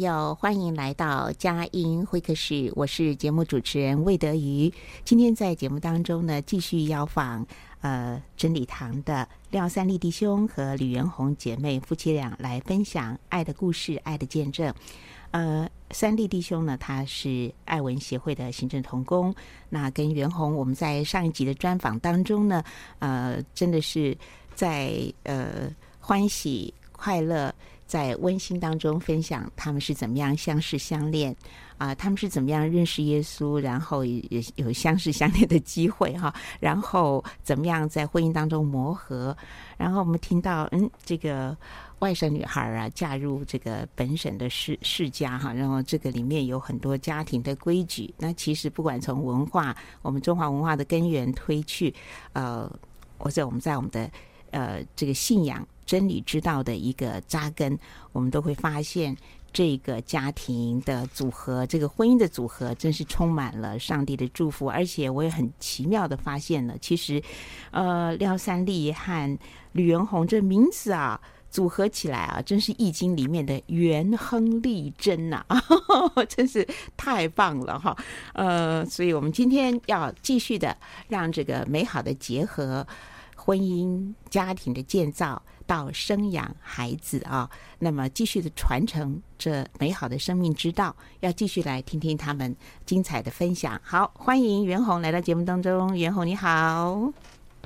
友，欢迎来到佳音会客室，我是节目主持人魏德瑜。今天在节目当中呢，继续邀访呃真理堂的廖三立弟兄和吕元红姐妹夫妻俩来分享爱的故事、爱的见证。呃，三立弟兄呢，他是爱文协会的行政同工。那跟元红，我们在上一集的专访当中呢，呃，真的是在呃欢喜快乐。在温馨当中分享他们是怎么样相识相恋啊、他们是怎么样认识耶稣，然后也有相识相恋的机会哈，然后怎么样在婚姻当中磨合，然后我们听到嗯，这个外省女孩啊嫁入这个本省的世世家哈，然后这个里面有很多家庭的规矩。那其实不管从文化，我们中华文化的根源推去，呃，或者我们在我们的呃这个信仰。真理之道的一个扎根，我们都会发现这个家庭的组合，这个婚姻的组合，真是充满了上帝的祝福。而且我也很奇妙的发现了，其实，呃，廖三立和吕元红这名字啊，组合起来啊，真是易经里面的元亨利贞呐，真是太棒了哈。呃，所以我们今天要继续的让这个美好的结合，婚姻家庭的建造。到生养孩子啊，那么继续的传承这美好的生命之道，要继续来听听他们精彩的分享。好，欢迎袁红来到节目当中。袁红你好，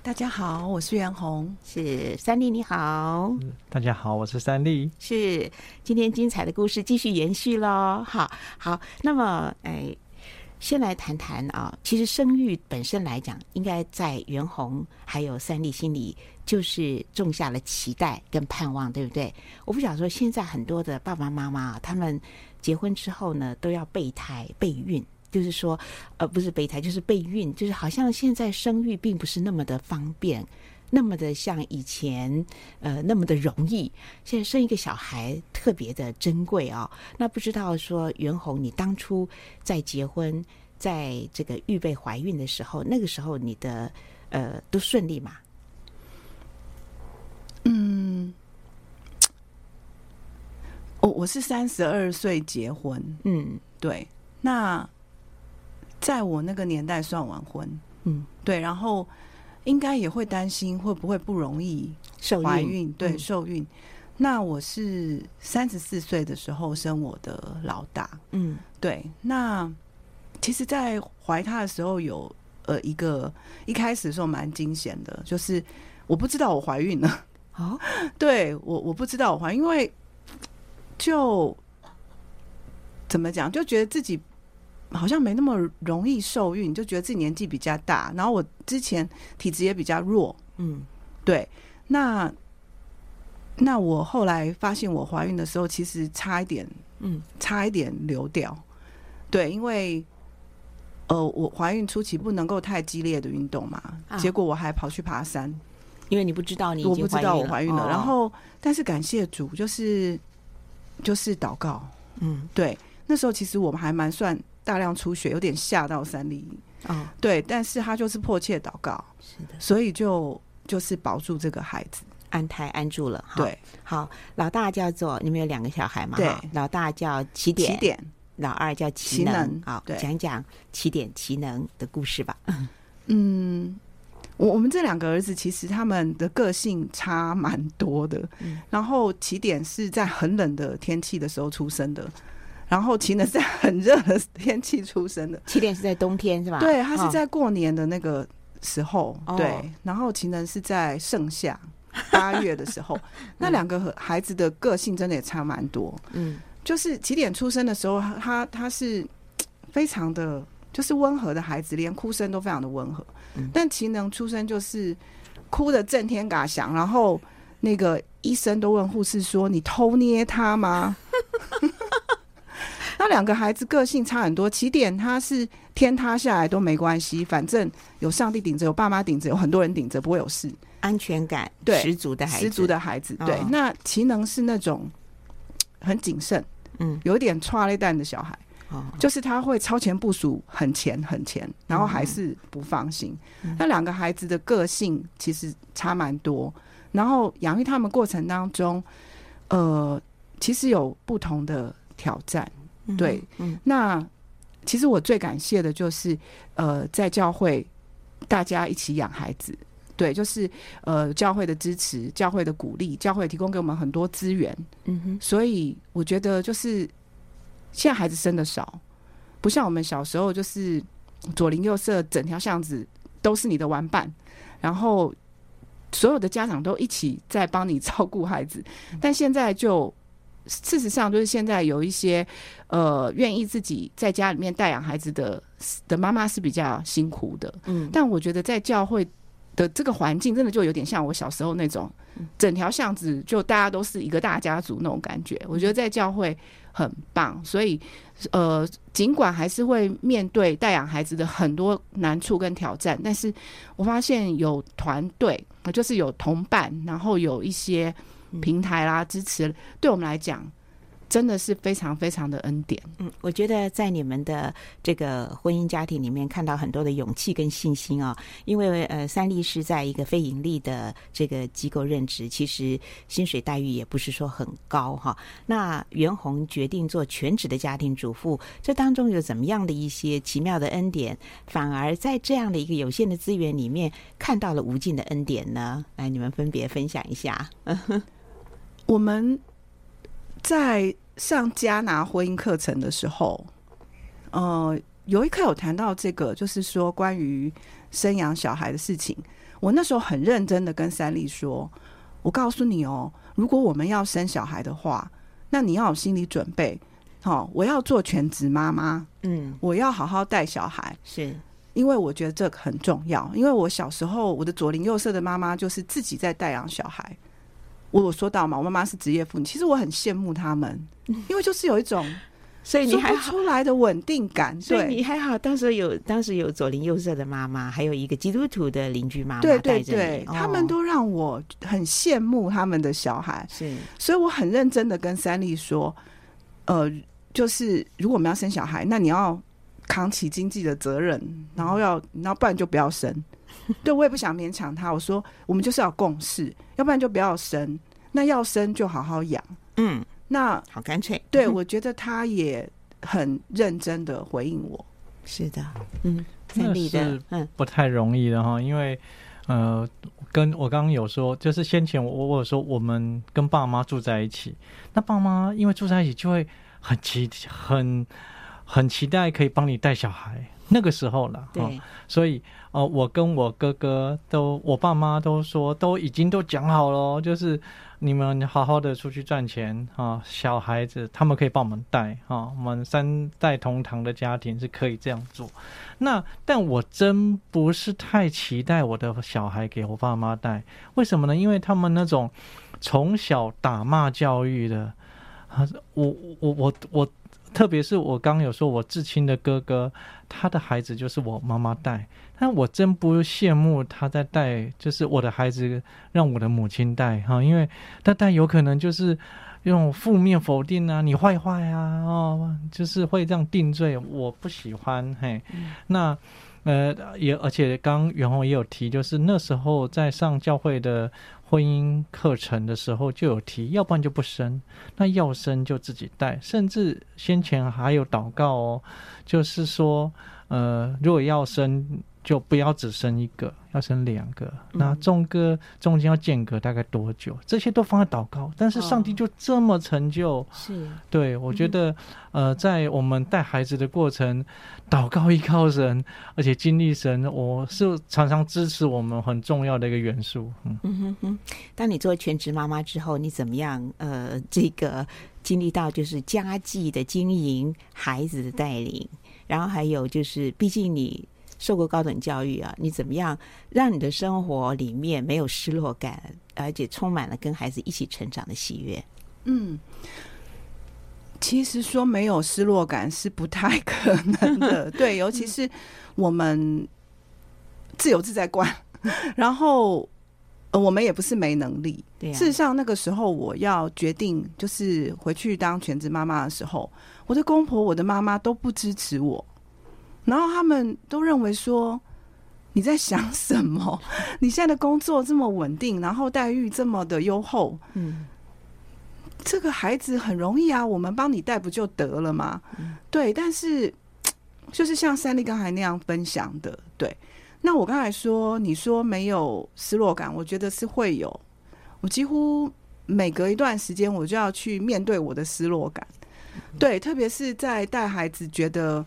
大家好，我是袁红。是三立你好，大家好，我是三立。是今天精彩的故事继续延续喽。好，好，那么哎。先来谈谈啊，其实生育本身来讲，应该在袁红还有三立心里就是种下了期待跟盼望，对不对？我不想说，现在很多的爸爸妈妈他们结婚之后呢，都要备胎备孕，就是说，呃，不是备胎，就是备孕，就是好像现在生育并不是那么的方便。那么的像以前，呃，那么的容易。现在生一个小孩特别的珍贵、哦。那不知道说袁弘，你当初在结婚，在这个预备怀孕的时候，那个时候你的呃都顺利吗？嗯，我我是三十二岁结婚，嗯，对。那在我那个年代算晚婚，嗯，对，然后。应该也会担心会不会不容易怀孕，孕对，受孕。嗯、那我是三十四岁的时候生我的老大，嗯，对。那其实，在怀他的时候有呃一个一开始的时候蛮惊险的，就是我不知道我怀孕了。哦，对我我不知道我怀孕，因为就怎么讲，就觉得自己。好像没那么容易受孕，就觉得自己年纪比较大，然后我之前体质也比较弱，嗯，对。那那我后来发现我怀孕的时候，其实差一点，嗯，差一点流掉，对，因为呃，我怀孕初期不能够太激烈的运动嘛，啊、结果我还跑去爬山，因为你不知道你我不知道我怀孕了，哦、然后但是感谢主，就是就是祷告，嗯，对，那时候其实我们还蛮算。大量出血，有点吓到三立。哦，对，但是他就是迫切祷告，是的，所以就就是保住这个孩子，安胎安住了。对，好，老大叫做你们有两个小孩嘛？对，老大叫起点，起点，老二叫奇能。好，讲讲起点奇能的故事吧。嗯。我我们这两个儿子其实他们的个性差蛮多的，嗯、然后起点是在很冷的天气的时候出生的，然后奇能是在很热的天气出生的。起点是在冬天是吧？对，他是在过年的那个时候，哦、对，然后奇能是在盛夏八月的时候。那两个孩子的个性真的也差蛮多，嗯，就是起点出生的时候，他他是非常的，就是温和的孩子，连哭声都非常的温和。但奇能出生就是哭的震天嘎响，然后那个医生都问护士说：“你偷捏他吗？” 那两个孩子个性差很多。起点他是天塌下来都没关系，反正有上帝顶着，有爸妈顶着，有很多人顶着，不会有事，安全感对十足的孩子，十足的孩子。对，哦、那奇能是那种很谨慎，嗯，有点剉咧等的小孩。就是他会超前部署很前很前，然后还是不放心。嗯、那两个孩子的个性其实差蛮多，然后养育他们过程当中，呃，其实有不同的挑战。对，嗯嗯、那其实我最感谢的就是，呃，在教会大家一起养孩子，对，就是呃，教会的支持、教会的鼓励、教会提供给我们很多资源。嗯哼，所以我觉得就是。现在孩子生的少，不像我们小时候，就是左邻右舍，整条巷子都是你的玩伴，然后所有的家长都一起在帮你照顾孩子。但现在就事实上，就是现在有一些呃愿意自己在家里面带养孩子的的妈妈是比较辛苦的。嗯，但我觉得在教会的这个环境，真的就有点像我小时候那种，整条巷子就大家都是一个大家族那种感觉。我觉得在教会。很棒，所以呃，尽管还是会面对带养孩子的很多难处跟挑战，但是我发现有团队，就是有同伴，然后有一些平台啦支持，对我们来讲。真的是非常非常的恩典。嗯，我觉得在你们的这个婚姻家庭里面看到很多的勇气跟信心啊、哦。因为呃，三立是在一个非盈利的这个机构任职，其实薪水待遇也不是说很高哈。那袁弘决定做全职的家庭主妇，这当中有怎么样的一些奇妙的恩典？反而在这样的一个有限的资源里面看到了无尽的恩典呢？来，你们分别分享一下。我们在。上加拿婚姻课程的时候，呃，有一课有谈到这个，就是说关于生养小孩的事情。我那时候很认真的跟三丽说：“我告诉你哦，如果我们要生小孩的话，那你要有心理准备。好，我要做全职妈妈，嗯，我要好好带小孩，是因为我觉得这个很重要。因为我小时候，我的左邻右舍的妈妈就是自己在带养小孩。”我有说到嘛，我妈妈是职业妇女，其实我很羡慕他们，因为就是有一种，所以你还出来的稳定感。所以你还好，当时有当时有左邻右舍的妈妈，还有一个基督徒的邻居妈妈，对对对，他们都让我很羡慕他们的小孩。是，所以我很认真的跟三丽说，呃，就是如果我们要生小孩，那你要扛起经济的责任，然后要，然后不然就不要生。对，我也不想勉强他。我说，我们就是要共事，要不然就不要生。那要生就好好养。嗯，那好干脆。对，我觉得他也很认真的回应我。是的，嗯，的，嗯，不太容易的哈。因为，呃，跟我刚刚有说，就是先前我我有说，我们跟爸妈住在一起，那爸妈因为住在一起，就会很期很很期待可以帮你带小孩。那个时候了，对，所以。哦，我跟我哥哥都，我爸妈都说都已经都讲好了，就是你们好好的出去赚钱啊，小孩子他们可以帮我们带啊，我们三代同堂的家庭是可以这样做。那但我真不是太期待我的小孩给我爸妈带，为什么呢？因为他们那种从小打骂教育的，啊，我我我我，特别是我刚刚有说我至亲的哥哥，他的孩子就是我妈妈带。但我真不羡慕他在带，就是我的孩子让我的母亲带哈，因为他带有可能就是用负面否定啊，你坏坏啊，哦，就是会这样定罪，我不喜欢。嘿，嗯、那呃也而且刚袁弘也有提，就是那时候在上教会的婚姻课程的时候就有提，要不然就不生，那要生就自己带，甚至先前还有祷告哦，就是说呃如果要生。就不要只生一个，要生两个。那中隔中间要间隔大概多久？这些都放在祷告，但是上帝就这么成就。哦、是，对我觉得，嗯、呃，在我们带孩子的过程，祷告依靠神，而且经历神，我是常常支持我们很重要的一个元素。嗯嗯哼哼。当你做全职妈妈之后，你怎么样？呃，这个经历到就是家计的经营，孩子的带领，然后还有就是，毕竟你。受过高等教育啊，你怎么样让你的生活里面没有失落感，而且充满了跟孩子一起成长的喜悦？嗯，其实说没有失落感是不太可能的，对，尤其是我们自由自在惯，然后我们也不是没能力。对啊。事实上，那个时候我要决定就是回去当全职妈妈的时候，我的公婆、我的妈妈都不支持我。然后他们都认为说，你在想什么？你现在的工作这么稳定，然后待遇这么的优厚，嗯，这个孩子很容易啊，我们帮你带不就得了吗？嗯、对，但是 就是像三丽刚才那样分享的，对。那我刚才说，你说没有失落感，我觉得是会有。我几乎每隔一段时间，我就要去面对我的失落感，对，特别是在带孩子，觉得。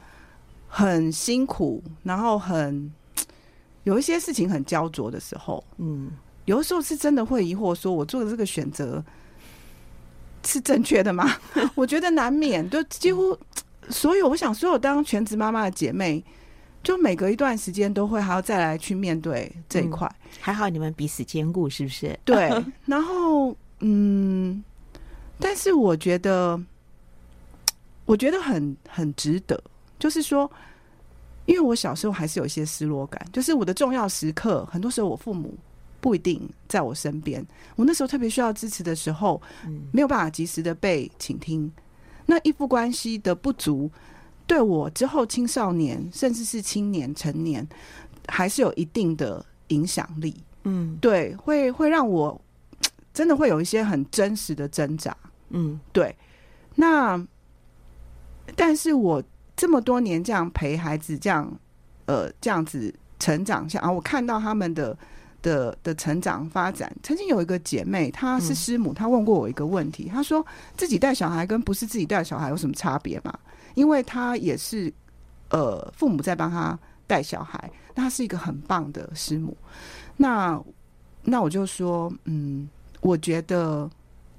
很辛苦，然后很 有一些事情很焦灼的时候，嗯，有的时候是真的会疑惑，说我做的这个选择是正确的吗？我觉得难免，就几乎 所有，我想所有当全职妈妈的姐妹，就每隔一段时间都会还要再来去面对这一块。嗯，还好你们彼此兼顾，是不是？对。然后，嗯，但是我觉得，我觉得很很值得。就是说，因为我小时候还是有一些失落感，就是我的重要时刻，很多时候我父母不一定在我身边。我那时候特别需要支持的时候，没有办法及时的被倾听。那依附关系的不足，对我之后青少年，甚至是青年成年，还是有一定的影响力。嗯，对，会会让我 真的会有一些很真实的挣扎。嗯，对。那，但是我。这么多年这样陪孩子这样，呃，这样子成长下，啊，我看到他们的的的成长发展。曾经有一个姐妹，她是师母，她问过我一个问题，她说自己带小孩跟不是自己带小孩有什么差别吗？因为她也是呃父母在帮她带小孩，那她是一个很棒的师母。那那我就说，嗯，我觉得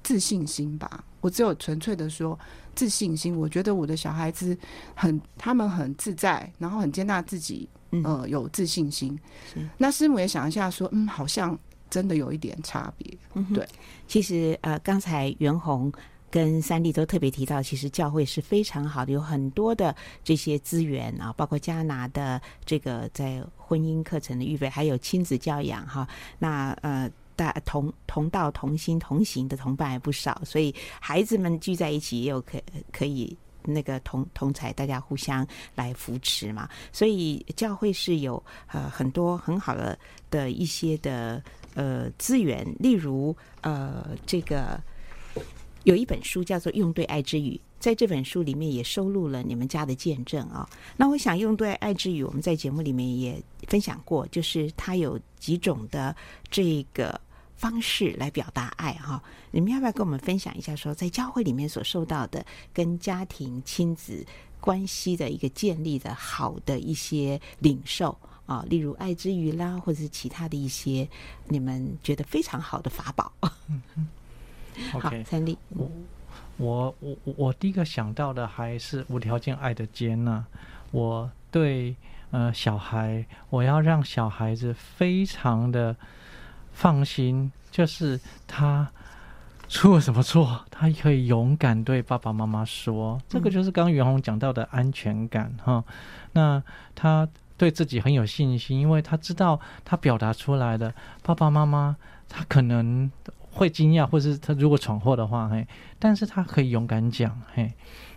自信心吧，我只有纯粹的说。自信心，我觉得我的小孩子很，他们很自在，然后很接纳自己，呃，有自信心。嗯、那师母也想一下，说，嗯，好像真的有一点差别。嗯、对，其实呃，刚才袁弘跟三弟都特别提到，其实教会是非常好的，有很多的这些资源啊，包括加拿的这个在婚姻课程的预备，还有亲子教养哈。那呃。大同同道同心同行的同伴还不少，所以孩子们聚在一起也有可可以那个同同才，大家互相来扶持嘛。所以教会是有呃很多很好的的一些的呃资源，例如呃这个有一本书叫做《用对爱之语》，在这本书里面也收录了你们家的见证啊。那我想用对爱之语，我们在节目里面也分享过，就是它有几种的这个。方式来表达爱哈，你们要不要跟我们分享一下？说在教会里面所受到的跟家庭亲子关系的一个建立的好的一些领受啊，例如爱之语啦，或者是其他的一些你们觉得非常好的法宝。嗯嗯。好，三立，我我我我第一个想到的还是无条件爱的接纳。我对呃小孩，我要让小孩子非常的。放心，就是他出了什么错，他可以勇敢对爸爸妈妈说。这个就是刚刚元宏讲到的安全感哈。那他对自己很有信心，因为他知道他表达出来的爸爸妈妈，他可能会惊讶，或是他如果闯祸的话，嘿，但是他可以勇敢讲，嘿。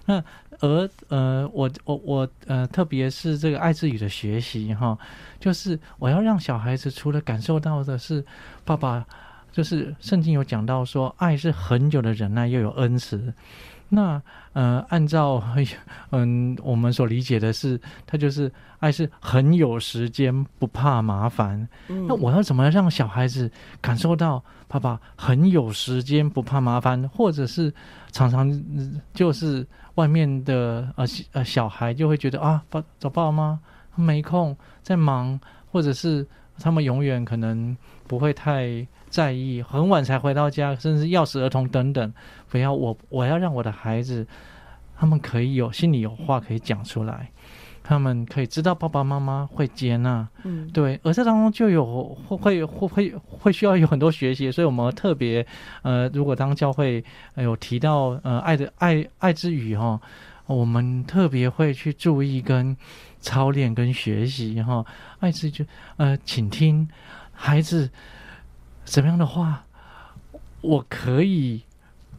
那而呃，我我我呃，特别是这个爱之语的学习哈，就是我要让小孩子除了感受到的是爸爸，就是圣经有讲到说，爱是很久的忍耐，又有恩慈。那呃，按照 嗯我们所理解的是，他就是爱是很有时间，不怕麻烦。嗯、那我要怎么让小孩子感受到爸爸很有时间，不怕麻烦，或者是常常就是外面的呃呃小孩就会觉得啊，爸找爸妈妈没空，在忙，或者是他们永远可能不会太。在意很晚才回到家，甚至钥匙儿童等等，不要我，我要让我的孩子，他们可以有心里有话可以讲出来，他们可以知道爸爸妈妈会接纳，嗯，对，而这当中就有会会会会需要有很多学习，所以我们特别呃，如果当教会有提到呃爱的爱爱之语哈，我们特别会去注意跟操练跟学习哈，爱之就呃请听孩子。怎么样的话，我可以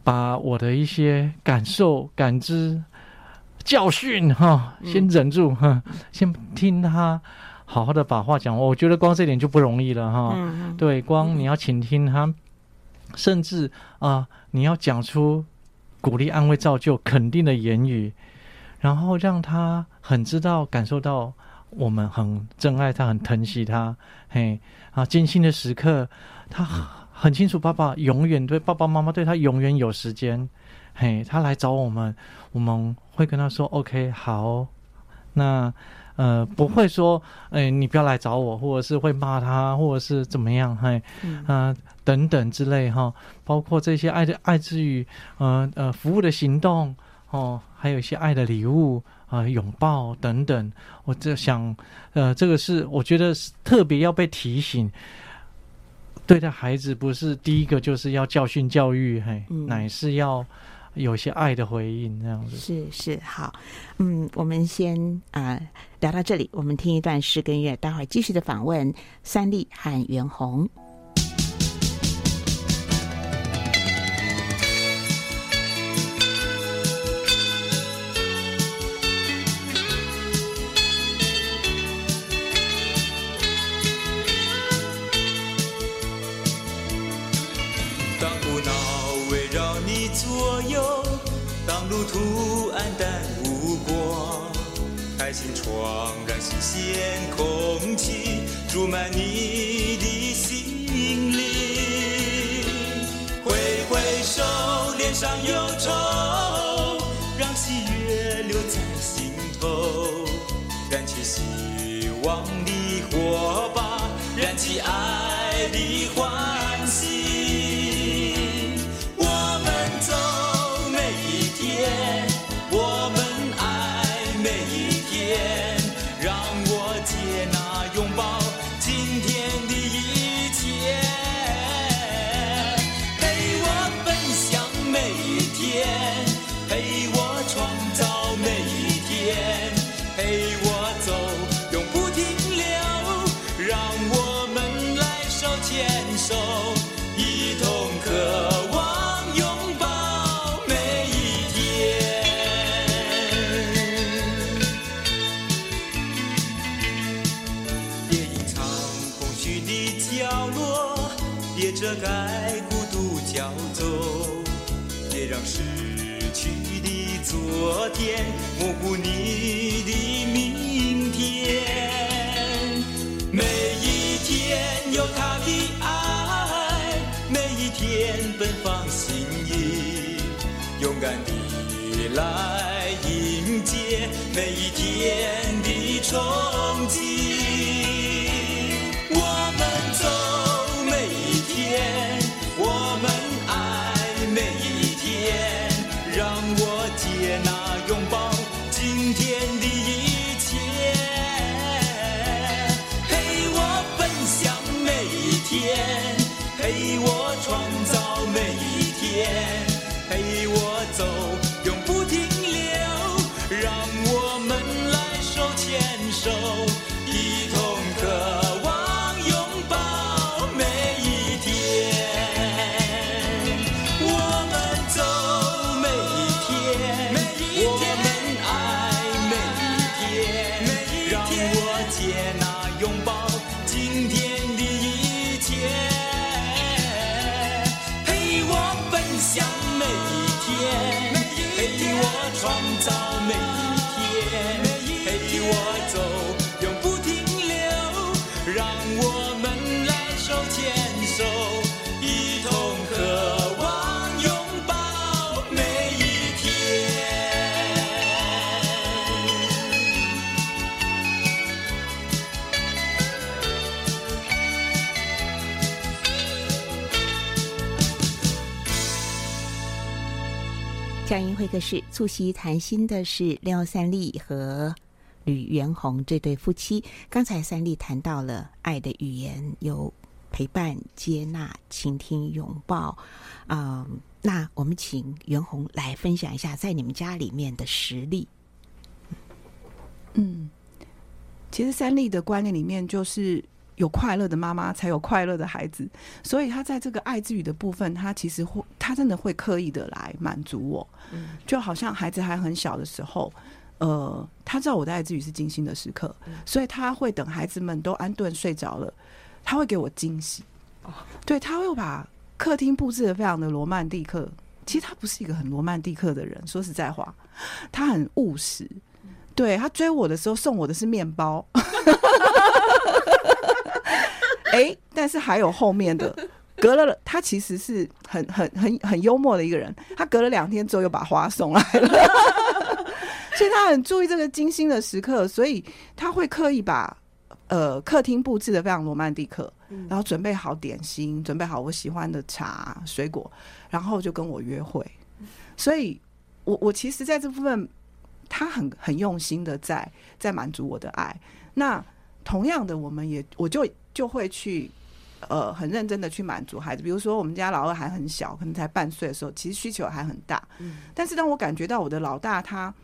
把我的一些感受、感知、教训哈，先忍住哈，嗯、先听他好好的把话讲。我觉得光这点就不容易了哈。嗯、对，光你要倾听他，甚至啊、呃，你要讲出鼓励、安慰、造就、肯定的言语，然后让他很知道、感受到我们很珍爱他、很疼惜他。嘿，啊，艰辛的时刻。他很清楚，爸爸永远对爸爸妈妈对他永远有时间。嘿，他来找我们，我们会跟他说：“OK，好。”那呃，不会说：“哎，你不要来找我。”或者是会骂他，或者是怎么样？嘿，啊、呃，等等之类哈。包括这些爱的爱之语，呃呃，服务的行动哦，还有一些爱的礼物啊、呃，拥抱等等。我就想，呃，这个是我觉得是特别要被提醒。对待孩子不是第一个就是要教训教育，嘿，嗯、乃是要有些爱的回应，这样子。是是好，嗯，我们先啊、聊到这里，我们听一段诗跟乐，待会儿继续的访问三立和袁弘路。途黯淡无光，开心窗，让新鲜空气注满你的心灵。挥挥手，脸上忧愁，让喜悦留在心头，燃起希望的火把，燃起爱的花来迎接每一天的重会客室促膝谈心的是廖三丽和吕元红这对夫妻。刚才三丽谈到了爱的语言，有陪伴、接纳、倾听、拥抱。嗯，那我们请元红来分享一下在你们家里面的实例。嗯，其实三丽的观念里面就是。有快乐的妈妈，才有快乐的孩子。所以他在这个爱之语的部分，他其实会，他真的会刻意的来满足我。就好像孩子还很小的时候，呃，他知道我的爱之语是精心的时刻，所以他会等孩子们都安顿睡着了，他会给我惊喜。对，他会把客厅布置的非常的罗曼蒂克。其实他不是一个很罗曼蒂克的人，说实在话，他很务实。对，他追我的时候送我的是面包。哎、欸，但是还有后面的，隔了他其实是很很很很幽默的一个人。他隔了两天之后又把花送来了，所以他很注意这个精心的时刻，所以他会刻意把呃客厅布置的非常罗曼蒂克，然后准备好点心，准备好我喜欢的茶水果，然后就跟我约会。所以我我其实在这部分，他很很用心的在在满足我的爱。那同样的，我们也我就。就会去，呃，很认真的去满足孩子。比如说，我们家老二还很小，可能才半岁的时候，其实需求还很大。嗯。但是当我感觉到我的老大他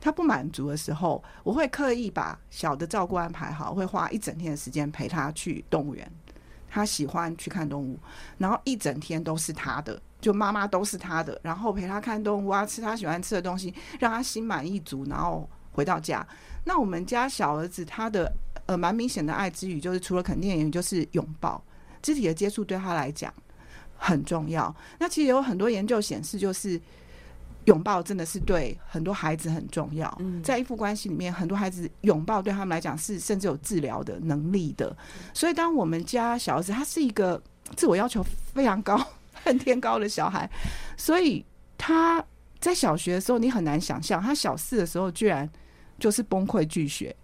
他不满足的时候，我会刻意把小的照顾安排好，会花一整天的时间陪他去动物园。他喜欢去看动物，然后一整天都是他的，就妈妈都是他的，然后陪他看动物啊，吃他喜欢吃的东西，让他心满意足，然后回到家。那我们家小儿子他的。呃，蛮明显的爱之语就是除了肯定言语，就是拥抱，肢体的接触对他来讲很重要。那其实有很多研究显示，就是拥抱真的是对很多孩子很重要。在依附关系里面，很多孩子拥抱对他们来讲是甚至有治疗的能力的。所以，当我们家小儿子他是一个自我要求非常高、恨天高的小孩，所以他在小学的时候，你很难想象，他小四的时候居然就是崩溃拒学。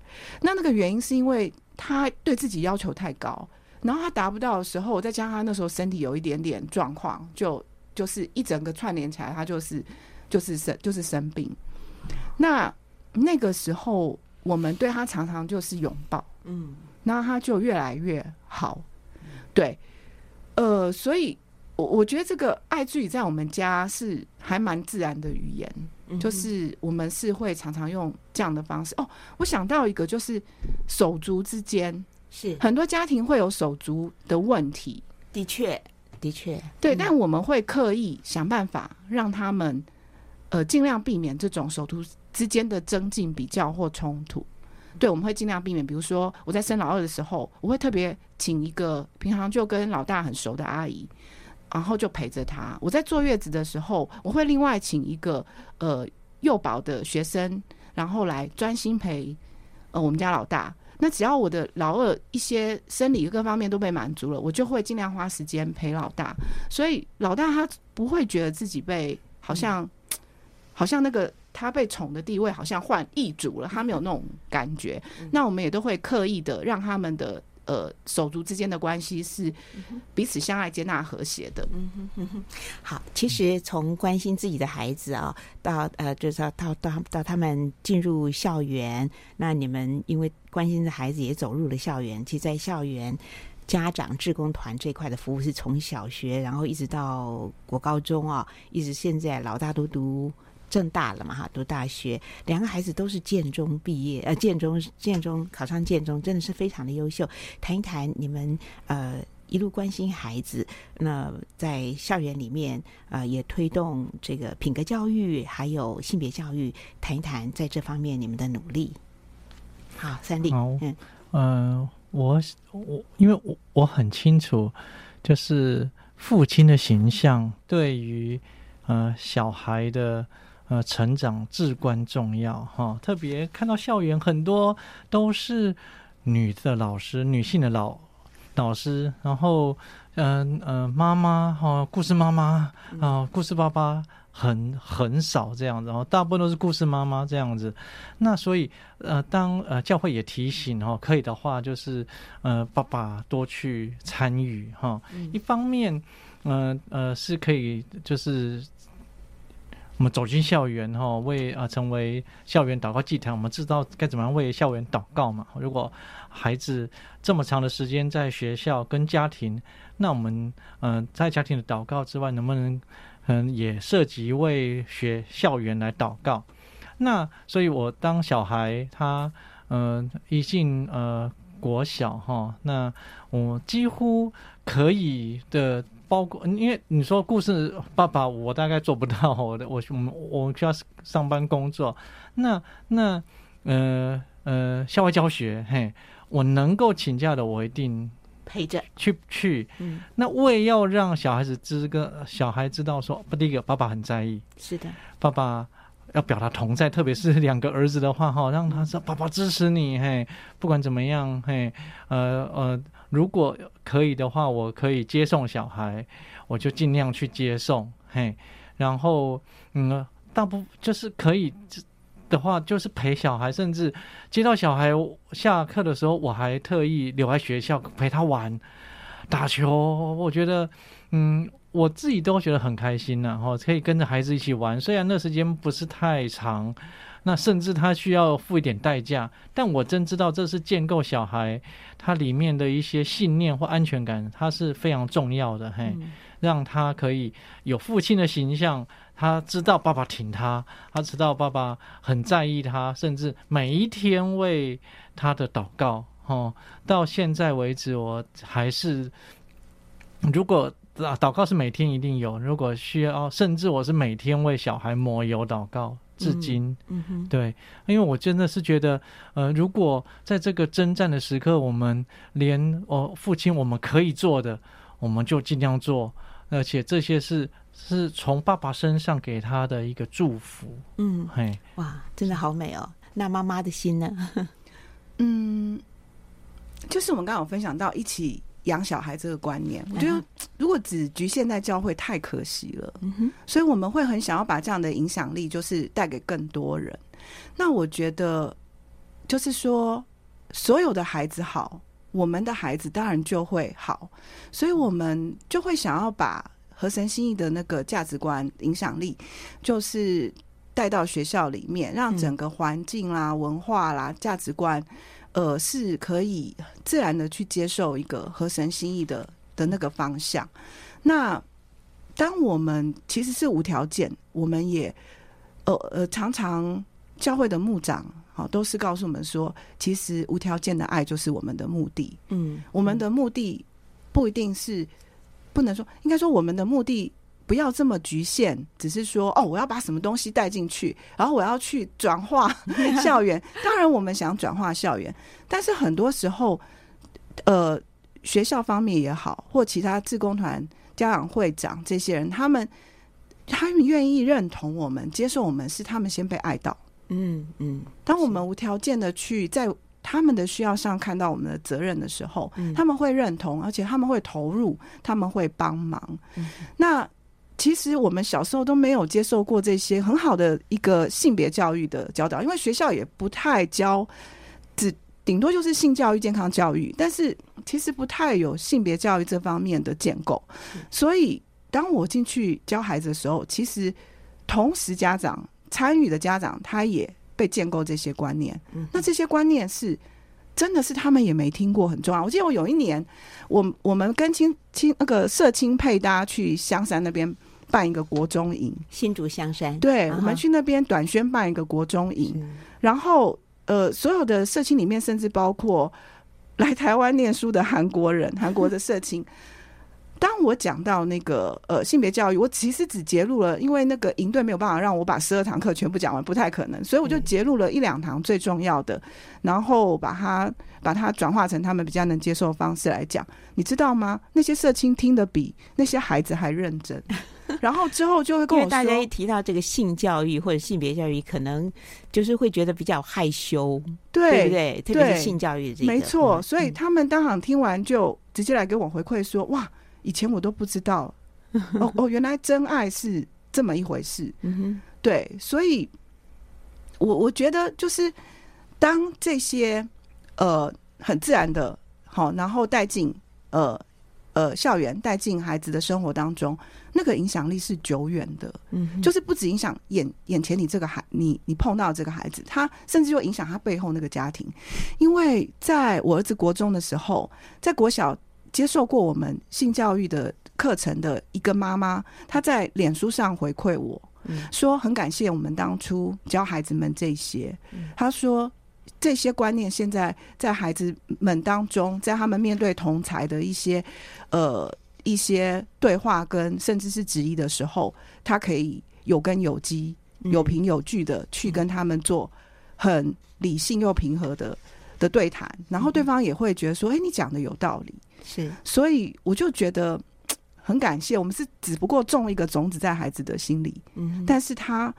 那那个原因是因为他对自己要求太高，然后他达不到的时候，再加上他那时候身体有一点点状况，就就是一整个串联起来，他就是就是生就是生病。那那个时候我们对他常常就是拥抱，嗯，那他就越来越好。对，呃，所以我我觉得这个爱自己在我们家是还蛮自然的语言。就是我们是会常常用这样的方式哦。我想到一个，就是手足之间是很多家庭会有手足的问题。的确，的确，对。但我们会刻意想办法让他们呃尽量避免这种手足之间的增进、比较或冲突。对，我们会尽量避免。比如说我在生老二的时候，我会特别请一个平常就跟老大很熟的阿姨。然后就陪着他。我在坐月子的时候，我会另外请一个呃幼保的学生，然后来专心陪呃我们家老大。那只要我的老二一些生理各方面都被满足了，我就会尽量花时间陪老大。所以老大他不会觉得自己被好像、嗯、好像那个他被宠的地位好像换易主了，他没有那种感觉。嗯、那我们也都会刻意的让他们的。呃，手足之间的关系是彼此相爱、接纳、和谐的。嗯哼哼哼。好，其实从关心自己的孩子啊，到呃，就是到到到到他们进入校园，那你们因为关心的孩子也走入了校园。其实，在校园家长志工团这块的服务是从小学，然后一直到国高中啊，一直现在老大都读。正大了嘛哈，读大学，两个孩子都是建中毕业，呃，建中建中考上建中，真的是非常的优秀。谈一谈你们呃一路关心孩子，那在校园里面呃也推动这个品格教育，还有性别教育，谈一谈在这方面你们的努力。好，三弟，嗯，嗯、呃，我我因为我我很清楚，就是父亲的形象对于呃小孩的呃成长至关重要哈。特别看到校园很多都是女的老师，女性的老老师，然后嗯嗯妈妈哈，故事妈妈啊、呃，故事爸爸。很很少这样子，然后大部分都是故事妈妈这样子。那所以呃，当呃教会也提醒哦，可以的话就是呃爸爸多去参与哈。一方面，呃呃是可以就是我们走进校园哈，为啊、成为校园祷告祭坛，我们知道该怎么样为校园祷告嘛。如果孩子这么长的时间在学校跟家庭，那我们嗯、在家庭的祷告之外，能不能？嗯，也涉及为学校园来祷告。那所以，我当小孩他嗯、一进呃国小哈，那我几乎可以的，包括因为你说故事爸爸，我大概做不到，我的我我我需要上班工作。那那呃呃校外教学，嘿，我能够请假的，我一定。陪着去去，嗯，那为要让小孩子知个小孩知道说，不，第一个爸爸很在意，是的，爸爸要表达同在，特别是两个儿子的话哈，让他说爸爸支持你，嘿，不管怎么样，嘿，呃呃，如果可以的话，我可以接送小孩，我就尽量去接送，嘿，然后嗯，大部就是可以。的话就是陪小孩，甚至接到小孩下课的时候，我还特意留在学校陪他玩打球。我觉得，嗯，我自己都觉得很开心呢。哈，可以跟着孩子一起玩，虽然那时间不是太长，那甚至他需要付一点代价，但我真知道这是建构小孩他里面的一些信念或安全感，它是非常重要的。嘿，让他可以有父亲的形象。他知道爸爸挺他，他知道爸爸很在意他，甚至每一天为他的祷告。哦，到现在为止，我还是如果祷告是每天一定有，如果需要，甚至我是每天为小孩抹油祷告，至今。嗯哼，对，因为我真的是觉得，呃，如果在这个征战的时刻，我们连哦父亲我们可以做的，我们就尽量做，而且这些是。是从爸爸身上给他的一个祝福，嗯，嘿，哇，真的好美哦。那妈妈的心呢？嗯，就是我们刚刚有分享到一起养小孩这个观念，我觉得如果只局限在教会太可惜了，嗯，所以我们会很想要把这样的影响力，就是带给更多人。那我觉得，就是说，所有的孩子好，我们的孩子当然就会好，所以我们就会想要把。合神心意的那个价值观影响力，就是带到学校里面，让整个环境啦、文化啦、价值观，呃，是可以自然的去接受一个合神心意的的那个方向。那当我们其实是无条件，我们也呃呃常常教会的牧长好都是告诉我们说，其实无条件的爱就是我们的目的。嗯，我们的目的不一定是。不能说，应该说我们的目的不要这么局限，只是说哦，我要把什么东西带进去，然后我要去转化 校园。当然，我们想转化校园，但是很多时候，呃，学校方面也好，或其他志工团、家长会长这些人，他们他们愿意认同我们、接受我们，是他们先被爱到。嗯嗯，当我们无条件的去在。他们的需要上看到我们的责任的时候，嗯、他们会认同，而且他们会投入，他们会帮忙。嗯、那其实我们小时候都没有接受过这些很好的一个性别教育的教导，因为学校也不太教，只顶多就是性教育、健康教育，但是其实不太有性别教育这方面的建构。嗯、所以当我进去教孩子的时候，其实同时家长参与的家长他也。被建构这些观念，那这些观念是真的是他们也没听过，很重要。我记得我有一年，我我们跟亲亲那个社青配搭去香山那边办一个国中营，新竹香山，对，我们去那边短宣办一个国中营，然后呃，所有的社青里面，甚至包括来台湾念书的韩国人，韩国的社青。当我讲到那个呃性别教育，我其实只节录了，因为那个营队没有办法让我把十二堂课全部讲完，不太可能，所以我就节录了一两堂最重要的，然后把它把它转化成他们比较能接受的方式来讲。你知道吗？那些社青听得比那些孩子还认真。然后之后就会跟我说，大家一提到这个性教育或者性别教育，可能就是会觉得比较害羞，对，对不对？特别是性教育这个，没错。所以他们当场听完就直接来给我回馈说：“嗯、哇，以前我都不知道，哦哦，原来真爱是这么一回事。”嗯哼，对。所以我我觉得就是当这些呃很自然的，好，然后带进呃。呃，校园带进孩子的生活当中，那个影响力是久远的。嗯，就是不止影响眼眼前你这个孩，你你碰到这个孩子，他甚至就影响他背后那个家庭。因为在我儿子国中的时候，在国小接受过我们性教育的课程的一个妈妈，她在脸书上回馈我说，很感谢我们当初教孩子们这些。她说。这些观念现在在孩子们当中，在他们面对同才的一些呃一些对话跟甚至是质疑的时候，他可以有根有基、有凭有据的去跟他们做很理性又平和的的对谈，然后对方也会觉得说：“哎，你讲的有道理。”是，所以我就觉得很感谢，我们是只不过种一个种子在孩子的心里，嗯，但是他。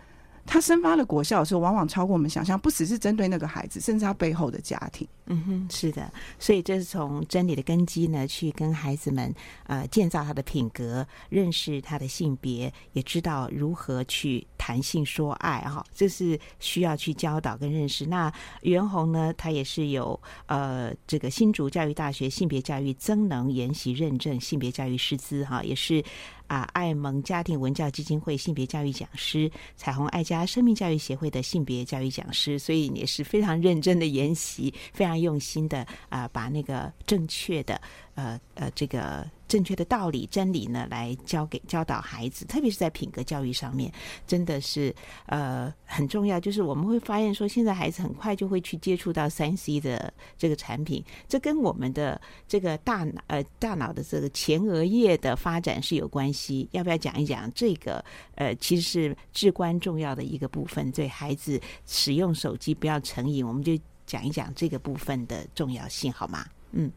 他生发的果效的时候，往往超过我们想象，不只是针对那个孩子，甚至他背后的家庭。嗯哼，是的，所以这是从真理的根基呢，去跟孩子们呃建造他的品格，认识他的性别，也知道如何去谈性说爱哈，这是需要去教导跟认识。那袁弘呢，他也是有呃这个新竹教育大学性别教育增能研习认证性别教育师资哈，也是。啊，爱盟家庭文教基金会性别教育讲师，彩虹爱家生命教育协会的性别教育讲师，所以也是非常认真的研习，非常用心的啊，把那个正确的呃呃这个。正确的道理、真理呢，来教给教导孩子，特别是在品格教育上面，真的是呃很重要。就是我们会发现说，现在孩子很快就会去接触到三 C 的这个产品，这跟我们的这个大脑呃大脑的这个前额叶的发展是有关系。要不要讲一讲这个？呃，其实是至关重要的一个部分，对孩子使用手机不要成瘾，我们就讲一讲这个部分的重要性，好吗？嗯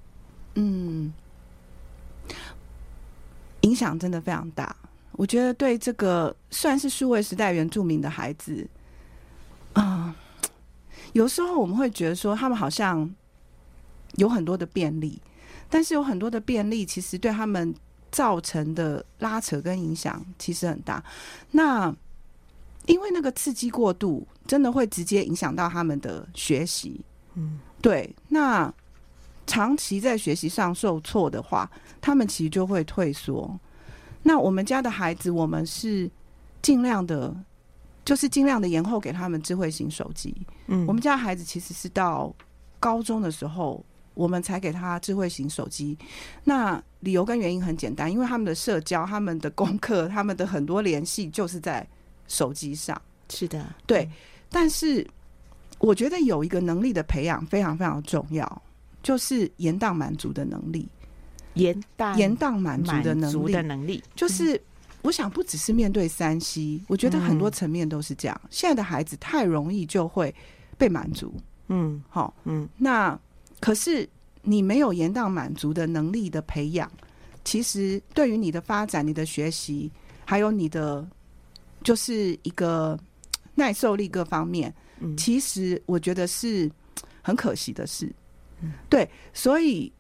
嗯。影响真的非常大，我觉得对这个算是数位时代原住民的孩子，啊、呃，有时候我们会觉得说他们好像有很多的便利，但是有很多的便利其实对他们造成的拉扯跟影响其实很大。那因为那个刺激过度，真的会直接影响到他们的学习。嗯，对，那。长期在学习上受挫的话，他们其实就会退缩。那我们家的孩子，我们是尽量的，就是尽量的延后给他们智慧型手机。嗯，我们家孩子其实是到高中的时候，我们才给他智慧型手机。那理由跟原因很简单，因为他们的社交、他们的功课、他们的很多联系就是在手机上。是的，对。但是我觉得有一个能力的培养非常非常重要。就是延宕满足的能力，延宕延宕满足的能力。的能力，就是我想不只是面对三 C，我觉得很多层面都是这样。现在的孩子太容易就会被满足，嗯，好，嗯，那可是你没有延宕满足的能力的培养，其实对于你的发展、你的学习，还有你的就是一个耐受力各方面，其实我觉得是很可惜的事。对，所以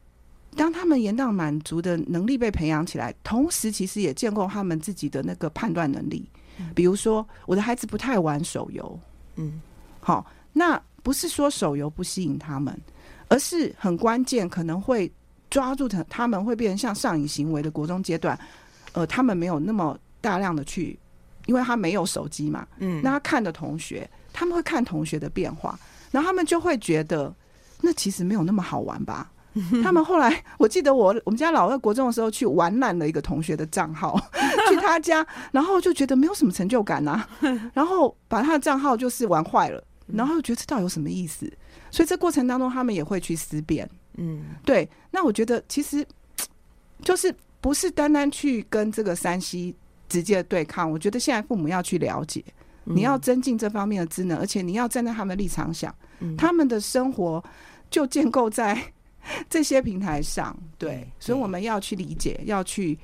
当他们延宕满足的能力被培养起来，同时其实也建构他们自己的那个判断能力。比如说，我的孩子不太玩手游，嗯，好，那不是说手游不吸引他们，而是很关键，可能会抓住他，他们会变成像上瘾行为的国中阶段，呃，他们没有那么大量的去，因为他没有手机嘛，嗯，那他看的同学，他们会看同学的变化，然后他们就会觉得。那其实没有那么好玩吧？他们后来，我记得我我们家老二国中的时候去玩烂了一个同学的账号，去他家，然后就觉得没有什么成就感啊，然后把他的账号就是玩坏了，然后又觉得这到底有什么意思？所以这过程当中，他们也会去思辨。嗯，对。那我觉得其实就是不是单单去跟这个山西直接对抗。我觉得现在父母要去了解，你要增进这方面的职能，而且你要站在他们的立场想，他们的生活就建构在 这些平台上。对，所以我们要去理解，要去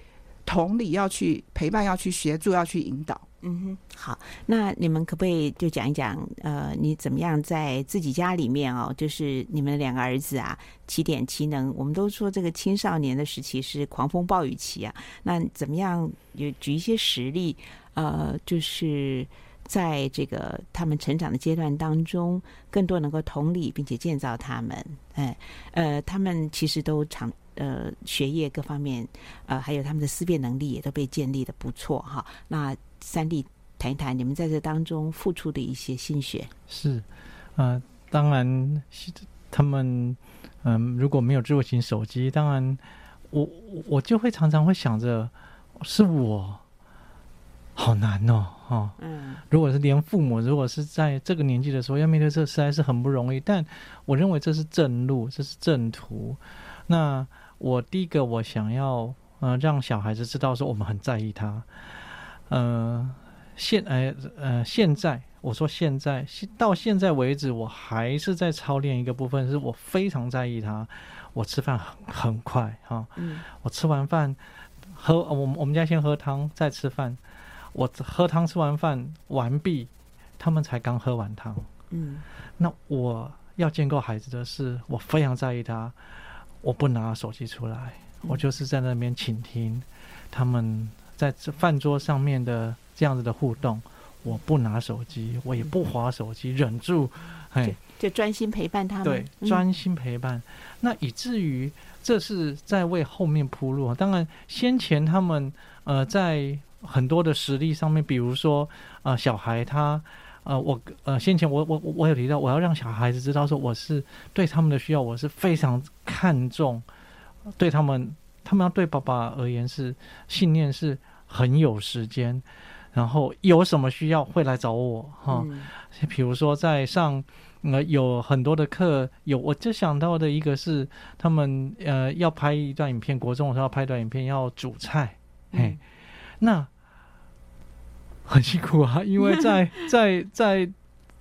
同理，要去陪伴，要去协助，要去引导。嗯哼，好，那你们可不可以就讲一讲，呃，你怎么样在自己家里面哦，就是你们两个儿子啊，起点启能，我们都说这个青少年的时期是狂风暴雨期啊，那怎么样有举一些实例，呃，就是在这个他们成长的阶段当中，更多能够同理并且建造他们，哎，呃，他们其实都常。呃，学业各方面，呃，还有他们的思辨能力也都被建立的不错哈。那三弟谈一谈你们在这当中付出的一些心血。是，呃，当然，他们嗯、如果没有智慧型手机，当然我我就会常常会想着，是我好难哦，哈。嗯。如果是连父母，如果是在这个年纪的时候要面对这，实在是很不容易。但我认为这是正路，这是正途。那。我第一个，我想要呃让小孩子知道说我们很在意他，呃现呃呃现在我说现在到现在为止，我还是在操练一个部分，是我非常在意他。我吃饭很很快哈，嗯，我吃完饭喝我们我们家先喝汤再吃饭，我喝汤吃完饭完毕，他们才刚喝完汤，嗯，那我要建构孩子的是，我非常在意他。我不拿手机出来，我就是在那边倾听他们在这饭桌上面的这样子的互动。我不拿手机，我也不划手机，忍住，嘿，就专心陪伴他们。对，专心陪伴。那以至于这是在为后面铺路。当然，先前他们呃在很多的实力上面，比如说呃小孩他。呃，我呃，先前我我我有提到，我要让小孩子知道说，我是对他们的需要，我是非常看重，对他们，他们要对爸爸而言是信念是很有时间，然后有什么需要会来找我哈。嗯、比如说在上呃有很多的课，有我就想到的一个是他们呃要拍一段影片，国中的时候要拍一段影片，要煮菜，嘿，嗯、那。很辛苦啊，因为在 在在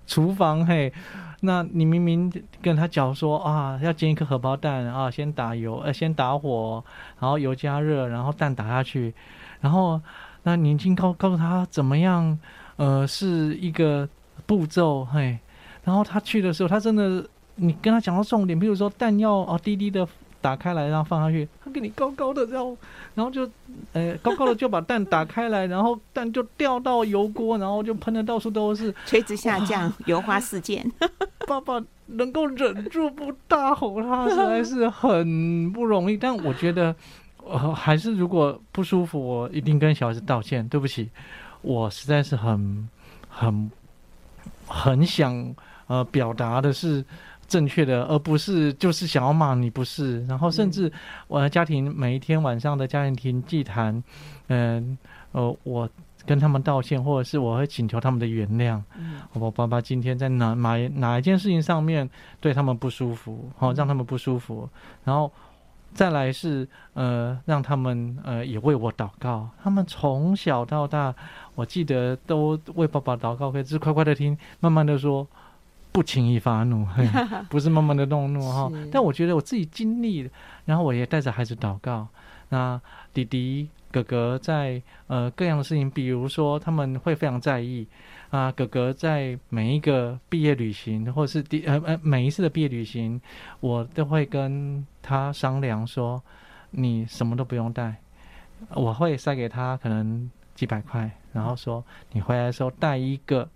厨房嘿，那你明明跟他讲说啊，要煎一颗荷包蛋啊，先打油呃，先打火，然后油加热，然后蛋打下去，然后那你已经告告诉他怎么样呃是一个步骤嘿，然后他去的时候，他真的你跟他讲到重点，比如说蛋要哦滴滴的。打开来，然后放上去，他给你高高的，然后，然后就，呃，高高的就把蛋打开来，然后蛋就掉到油锅，然后就喷的到处都是，垂直下降，油花四溅。爸爸能够忍住不大吼他，实在是很不容易。但我觉得，呃，还是如果不舒服，我一定跟小孩子道歉，对不起，我实在是很，很，很想，呃，表达的是。正确的，而不是就是想要骂你，不是。然后甚至我的家庭每一天晚上的家庭庭祭坛，嗯，呃，我跟他们道歉，或者是我会请求他们的原谅。嗯，我爸爸今天在哪哪哪一件事情上面对他们不舒服，好让他们不舒服。然后再来是呃，让他们呃也为我祷告。他们从小到大，我记得都为爸爸祷告，可以只乖乖的听，慢慢的说。不轻易发怒，不是慢慢的动怒哈。但我觉得我自己经历，然后我也带着孩子祷告。那弟弟哥哥在呃各样的事情，比如说他们会非常在意啊。哥哥在每一个毕业旅行，或者是第呃呃每一次的毕业旅行，我都会跟他商量说，你什么都不用带，我会塞给他可能几百块，然后说你回来的时候带一个。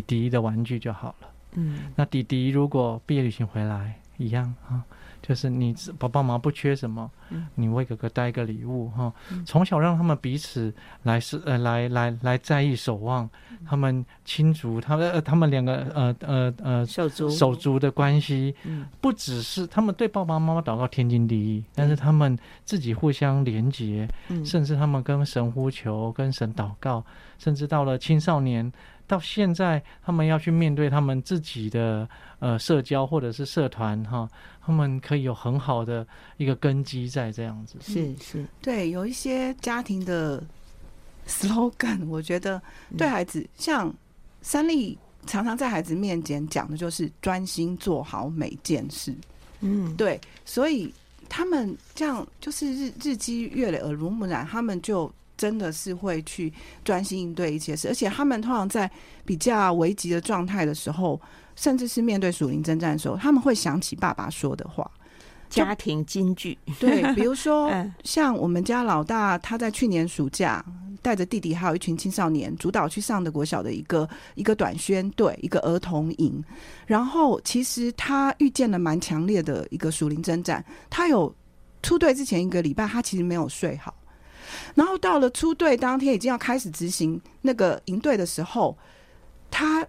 弟弟的玩具就好了。嗯，那弟弟如果毕业旅行回来一样啊，就是你爸爸妈妈不缺什么，嗯，你为哥哥带一个礼物哈。从小让他们彼此来是呃来来来在意守望，他们亲族，他们呃他们两个呃呃呃手足手足的关系，嗯，不只是他们对爸爸妈妈祷告天经地义，但是他们自己互相连结，甚至他们跟神呼求，跟神祷告，甚至到了青少年。到现在他们要去面对他们自己的呃社交或者是社团哈，他们可以有很好的一个根基在这样子。是是，对，有一些家庭的 slogan，我觉得对孩子，像三立常常在孩子面前讲的就是专心做好每件事。嗯，对，所以他们这样就是日日积月累，耳濡目染，他们就。真的是会去专心应对一切事，而且他们通常在比较危急的状态的时候，甚至是面对属灵征战的时候，他们会想起爸爸说的话。家庭金句，对，比如说像我们家老大，他在去年暑假带着弟弟还有一群青少年，主导去上的国小的一个一个短宣队，一个儿童营。然后其实他遇见了蛮强烈的一个属灵征战，他有出队之前一个礼拜，他其实没有睡好。然后到了出队当天，已经要开始执行那个营队的时候，他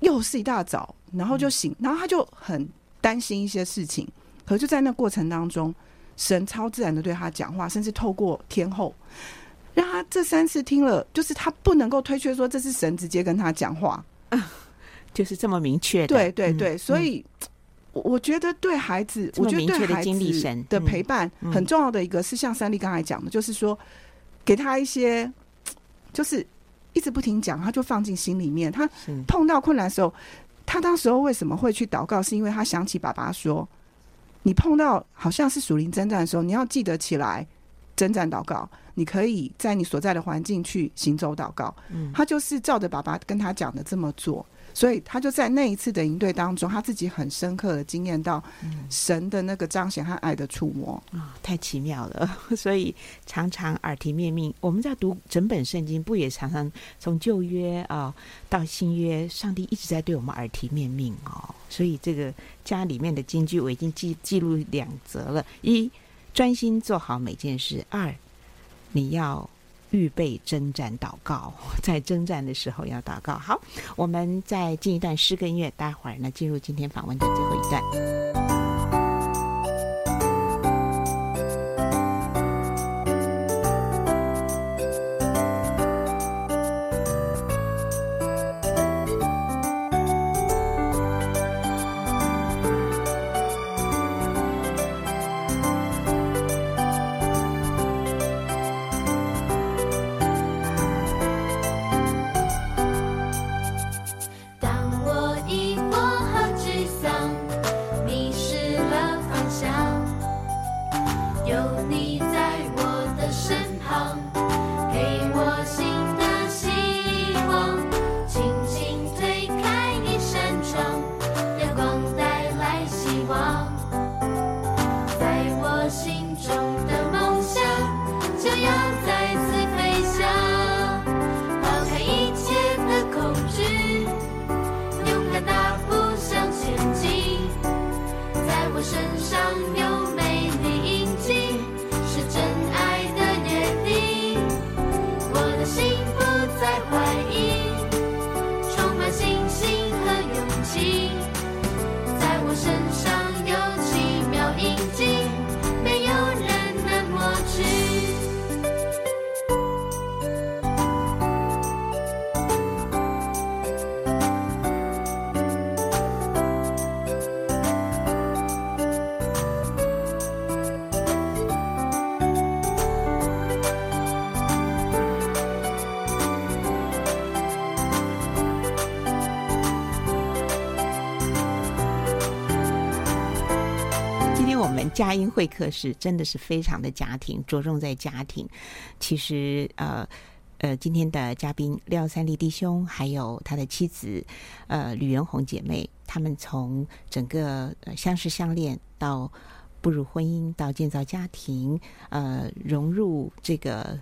又是一大早，然后就醒，然后他就很担心一些事情。可就在那过程当中，神超自然的对他讲话，甚至透过天后，让他这三次听了，就是他不能够推却说这是神直接跟他讲话，就是这么明确的。对对对，所以。我觉得对孩子，我觉得对孩子的陪伴很重要的一个是像三丽刚才讲的，就是说给他一些，就是一直不停讲，他就放进心里面。他碰到困难的时候，他当时候为什么会去祷告？是因为他想起爸爸说：“你碰到好像是属灵征战的时候，你要记得起来征战祷告。你可以在你所在的环境去行走祷告。”他就是照着爸爸跟他讲的这么做。所以他就在那一次的营队当中，他自己很深刻的经验到神的那个彰显和爱的触摸啊、嗯哦，太奇妙了！所以常常耳提面命，我们在读整本圣经，不也常常从旧约啊、哦、到新约，上帝一直在对我们耳提面命哦。所以这个家里面的金句，我已经记记录两则了：一，专心做好每件事；二，你要。预备征战祷告，在征战的时候要祷告。好，我们再进一段诗歌音乐，待会儿呢进入今天访问的最后一段。佳音会客室真的是非常的家庭，着重在家庭。其实，呃，呃，今天的嘉宾廖三立弟兄，还有他的妻子，呃，吕元红姐妹，他们从整个相识相恋到步入婚姻，到建造家庭，呃，融入这个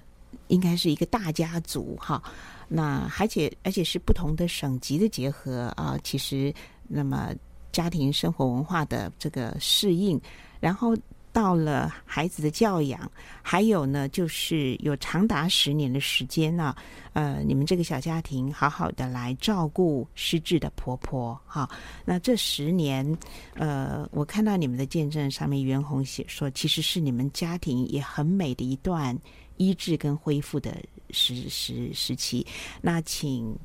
应该是一个大家族哈。那而且而且是不同的省级的结合啊，其实那么家庭生活文化的这个适应。然后到了孩子的教养，还有呢，就是有长达十年的时间呢，呃，你们这个小家庭好好的来照顾失智的婆婆，哈。那这十年，呃，我看到你们的见证上面，袁弘写说，其实是你们家庭也很美的一段医治跟恢复的时时时期。那请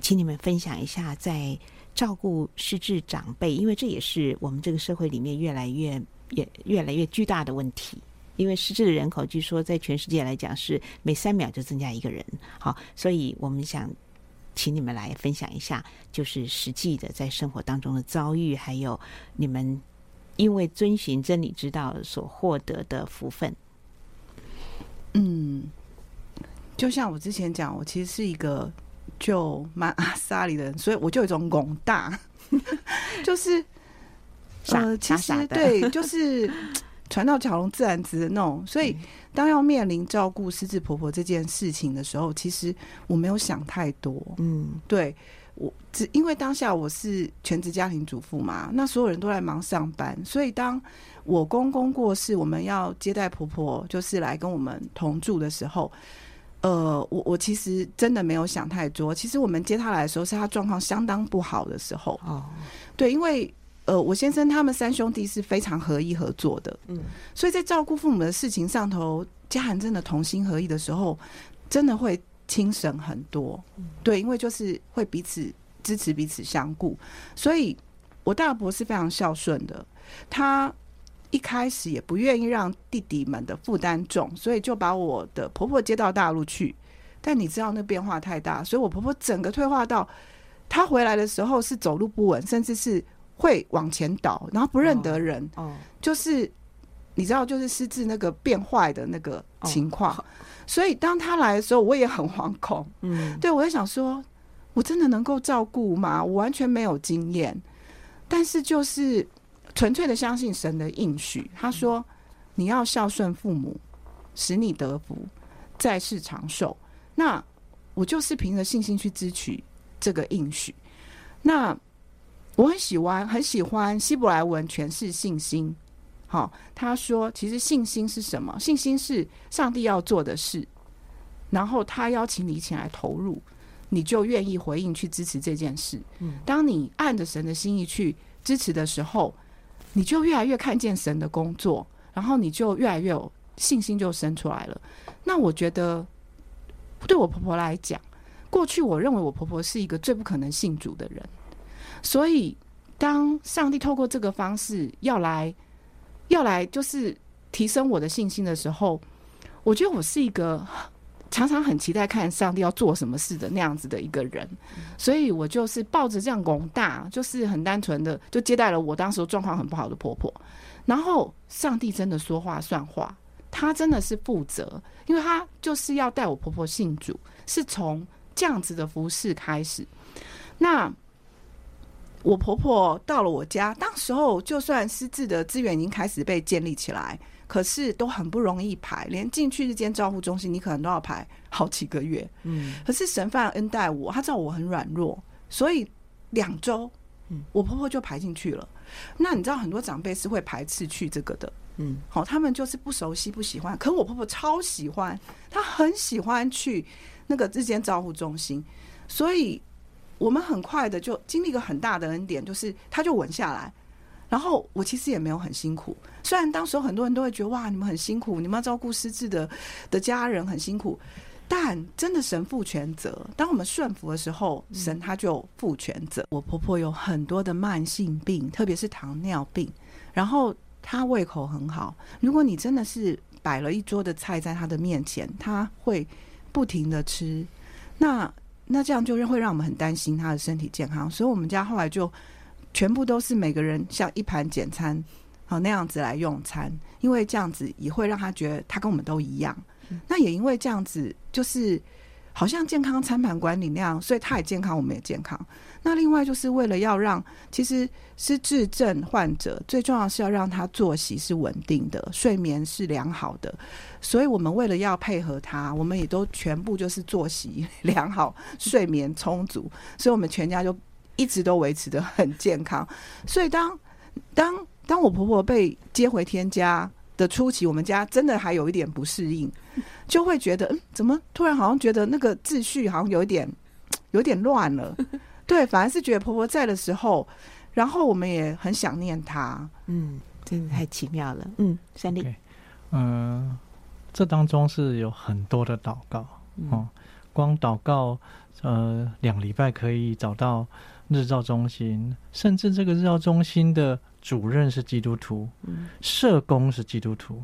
请你们分享一下，在照顾失智长辈，因为这也是我们这个社会里面越来越也越来越巨大的问题。因为失智的人口据说在全世界来讲是每三秒就增加一个人，好，所以我们想请你们来分享一下，就是实际的在生活当中的遭遇，还有你们因为遵循真理之道所获得的福分。嗯，就像我之前讲，我其实是一个就蛮阿萨里的人，所以我就有一种广大，就是呃，其实对，就是。船到桥头自然直的那种，所以当要面临照顾失智婆婆这件事情的时候，其实我没有想太多。嗯，对，我只因为当下我是全职家庭主妇嘛，那所有人都在忙上班，所以当我公公过世，我们要接待婆婆，就是来跟我们同住的时候，呃，我我其实真的没有想太多。其实我们接她来的时候，是她状况相当不好的时候。哦，对，因为。呃，我先生他们三兄弟是非常合意合作的，嗯，所以在照顾父母的事情上头，家人真的同心合意的时候，真的会轻省很多，对，因为就是会彼此支持、彼此相顾，所以我大伯是非常孝顺的，他一开始也不愿意让弟弟们的负担重，所以就把我的婆婆接到大陆去，但你知道那变化太大，所以我婆婆整个退化到，她回来的时候是走路不稳，甚至是。会往前倒，然后不认得人，哦哦、就是你知道，就是失智那个变坏的那个情况。哦、所以当他来的时候，我也很惶恐。嗯，对，我在想说，我真的能够照顾吗？我完全没有经验，但是就是纯粹的相信神的应许。他说：“嗯、你要孝顺父母，使你得福，在世长寿。”那我就是凭着信心去支取这个应许。那。我很喜欢，很喜欢希伯来文诠释信心。好，他说，其实信心是什么？信心是上帝要做的事，然后他邀请你一起来投入，你就愿意回应去支持这件事。当你按着神的心意去支持的时候，你就越来越看见神的工作，然后你就越来越有信心，就生出来了。那我觉得，对我婆婆来讲，过去我认为我婆婆是一个最不可能信主的人。所以，当上帝透过这个方式要来，要来就是提升我的信心的时候，我觉得我是一个常常很期待看上帝要做什么事的那样子的一个人。所以我就是抱着这样广大，就是很单纯的，就接待了我当时状况很不好的婆婆。然后，上帝真的说话算话，他真的是负责，因为他就是要带我婆婆信主，是从这样子的服事开始。那。我婆婆到了我家，当时候就算失智的资源已经开始被建立起来，可是都很不容易排，连进去日间照护中心，你可能都要排好几个月。嗯，可是神范恩待我，他知道我很软弱，所以两周，我婆婆就排进去了。那你知道很多长辈是会排斥去这个的，嗯，好，他们就是不熟悉、不喜欢。可我婆婆超喜欢，她很喜欢去那个日间照护中心，所以。我们很快的就经历一个很大的恩典，就是他就稳下来，然后我其实也没有很辛苦。虽然当时很多人都会觉得哇，你们很辛苦，你们要照顾失智的的家人很辛苦，但真的神负全责。当我们顺服的时候，神他就负全责。我婆婆有很多的慢性病，特别是糖尿病，然后她胃口很好。如果你真的是摆了一桌的菜在她的面前，她会不停的吃。那那这样就会让我们很担心他的身体健康，所以我们家后来就全部都是每个人像一盘简餐，好那样子来用餐，因为这样子也会让他觉得他跟我们都一样。那也因为这样子，就是好像健康餐盘管理那样，所以他也健康，我们也健康。那另外就是为了要让，其实失智症患者最重要是要让他作息是稳定的，睡眠是良好的。所以我们为了要配合他，我们也都全部就是作息 良好，睡眠充足。所以我们全家就一直都维持得很健康。所以当当当我婆婆被接回天家的初期，我们家真的还有一点不适应，就会觉得嗯，怎么突然好像觉得那个秩序好像有一点有点乱了。对，反而是觉得婆婆在的时候，然后我们也很想念她。嗯，真的太奇妙了。嗯，三弟，嗯、okay. 呃，这当中是有很多的祷告。哦、嗯，光祷告，呃，两礼拜可以找到日照中心，甚至这个日照中心的主任是基督徒，嗯、社工是基督徒，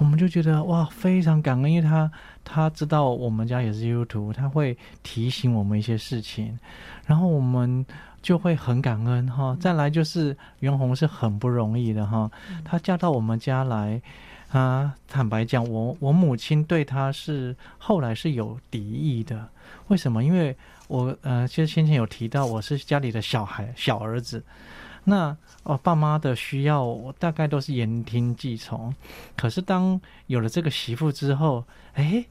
我们就觉得哇，非常感恩，因为他他知道我们家也是基督徒，他会提醒我们一些事情，然后我们就会很感恩哈。再来就是袁弘是很不容易的哈，他嫁到我们家来。啊，坦白讲，我我母亲对他是后来是有敌意的。为什么？因为我呃，其实先前有提到，我是家里的小孩，小儿子。那哦爸妈的需要，我大概都是言听计从。可是当有了这个媳妇之后，哎，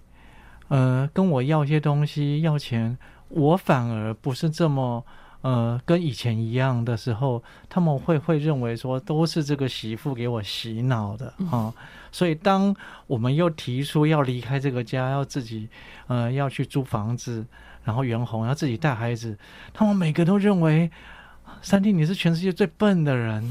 呃，跟我要一些东西，要钱，我反而不是这么。呃，跟以前一样的时候，他们会会认为说都是这个媳妇给我洗脑的啊、所以当我们又提出要离开这个家，要自己呃要去租房子，然后袁弘要自己带孩子，他们每个都认为三弟你是全世界最笨的人，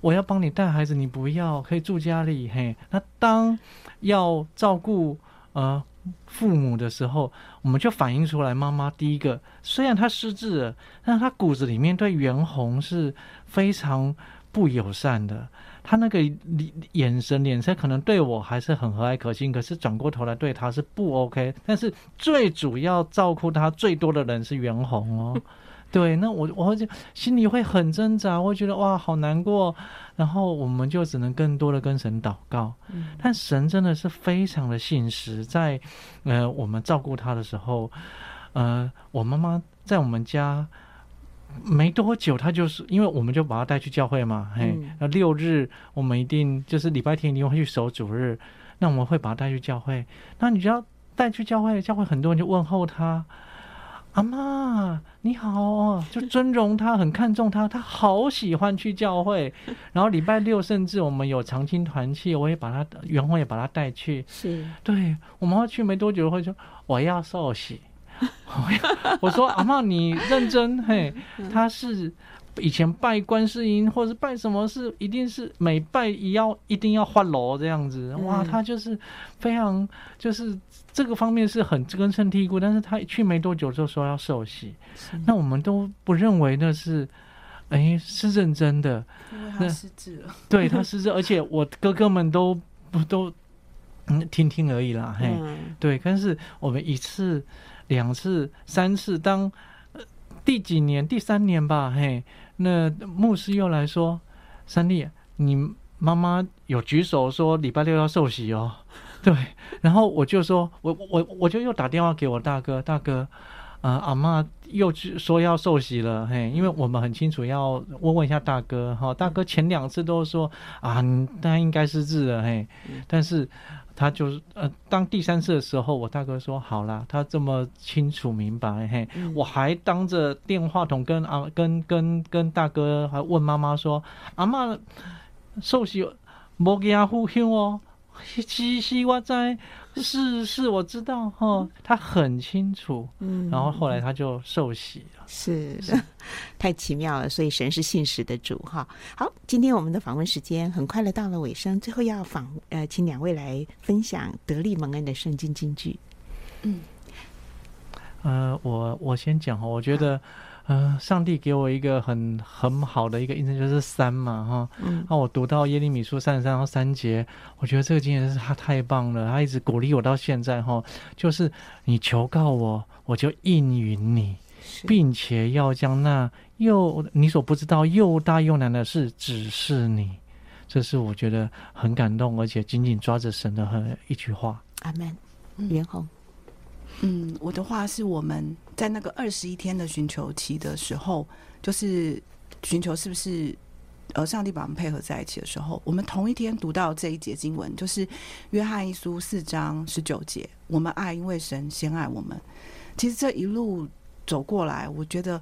我要帮你带孩子，你不要可以住家里嘿。那当要照顾呃。父母的时候，我们就反映出来，妈妈第一个，虽然她失智了，但她骨子里面对袁弘是非常不友善的。她那个眼神、脸色可能对我还是很和蔼可亲，可是转过头来对她是不 OK。但是最主要照顾她最多的人是袁弘哦。对，那我我就心里会很挣扎，我会觉得哇，好难过。然后我们就只能更多的跟神祷告。嗯、但神真的是非常的信实，在呃我们照顾他的时候，呃，我妈妈在我们家没多久，她就是因为我们就把她带去教会嘛，嗯、嘿，那六日我们一定就是礼拜天一定会去守主日，那我们会把她带去教会。那你只要带去教会，教会很多人就问候她。阿妈，你好，就尊荣他，很看重他，他好喜欢去教会。然后礼拜六甚至我们有长青团契，我也把他员工也把他带去。是，对，我们要去没多久会说我要受洗。我说阿妈，你认真嘿，他是。以前拜观世音，或者是拜什么事，一定是每拜一要一定要换楼这样子。哇，他就是非常就是这个方面是很根深蒂固。但是他去没多久就说要受洗，那我们都不认为那是，哎，是认真的。因为他失智了，对他失智，而且我哥哥们都不都嗯听听而已啦，嘿，对。但是我们一次、两次、三次，当第几年？第三年吧，嘿。那牧师又来说：“三弟，你妈妈有举手说礼拜六要受洗哦。”对，然后我就说：“我我我就又打电话给我大哥，大哥，啊、呃，阿妈又去说要受洗了，嘿，因为我们很清楚要问问一下大哥，哈，大哥前两次都说啊，他应该失智了，嘿，但是。”他就是呃，当第三次的时候，我大哥说好啦，他这么清楚明白，嘿，嗯、我还当着电话筒跟啊跟跟跟大哥还问妈妈说，阿妈受洗莫给阿呼兄哦。其实我在 是是，我知道哈，他很清楚，嗯，然后后来他就受洗了，是，是 太奇妙了，所以神是信实的主哈。好，今天我们的访问时间很快的到了尾声，最后要访呃，请两位来分享得力蒙恩的圣经金句。嗯，呃，我我先讲哈，我觉得。呃，上帝给我一个很很好的一个印证，就是三嘛，哈，嗯，那我读到耶利米书三十三到三节，我觉得这个经验是他太棒了，他一直鼓励我到现在，哈，就是你求告我，我就应允你，并且要将那又你所不知道又大又难的事指示你，这是我觉得很感动，而且紧紧抓着神的很一句话。阿门。袁弘。嗯，我的话是我们在那个二十一天的寻求期的时候，就是寻求是不是呃上帝把我们配合在一起的时候，我们同一天读到这一节经文，就是约翰一书四章十九节，我们爱，因为神先爱我们。其实这一路走过来，我觉得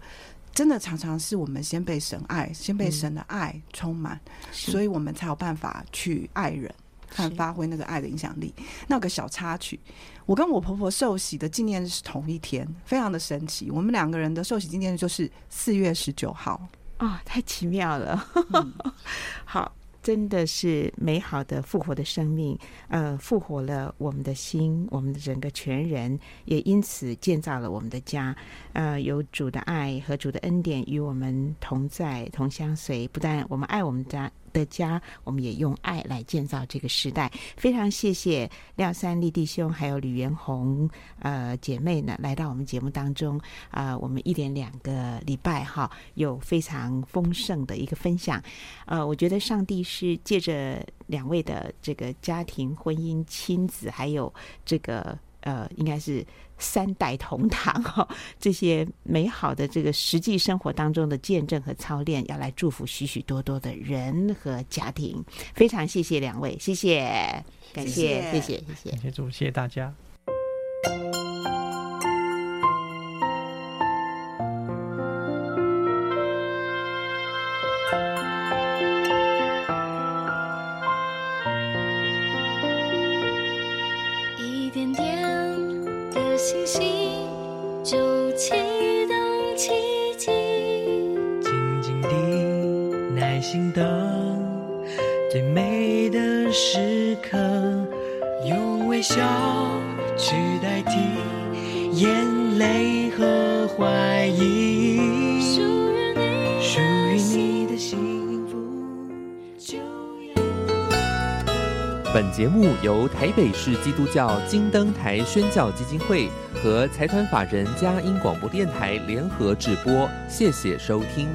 真的常常是我们先被神爱，先被神的爱充满，嗯、所以我们才有办法去爱人。看发挥那个爱的影响力。那个小插曲，我跟我婆婆受洗的纪念日是同一天，非常的神奇。我们两个人的受洗纪念日就是四月十九号啊、哦，太奇妙了。嗯、好，真的是美好的复活的生命，呃，复活了我们的心，我们的整个全人，也因此建造了我们的家。呃，有主的爱和主的恩典与我们同在、同相随。不但我们爱我们家的家，我们也用爱来建造这个时代。非常谢谢廖三立弟兄还有吕元红呃姐妹呢，来到我们节目当中啊、我们一连两个礼拜哈，有非常丰盛的一个分享。呃，我觉得上帝是借着两位的这个家庭、婚姻、亲子，还有这个。呃，应该是三代同堂哈，这些美好的这个实际生活当中的见证和操练，要来祝福许许多多的人和家庭。非常谢谢两位，谢谢，感谢，谢谢，谢谢，谢谢，谢谢主，谢谢大家。时刻，用微笑去代替眼泪和怀疑。本节目由台北市基督教金灯台宣教基金会和财团法人佳音广播电台联合制播，谢谢收听。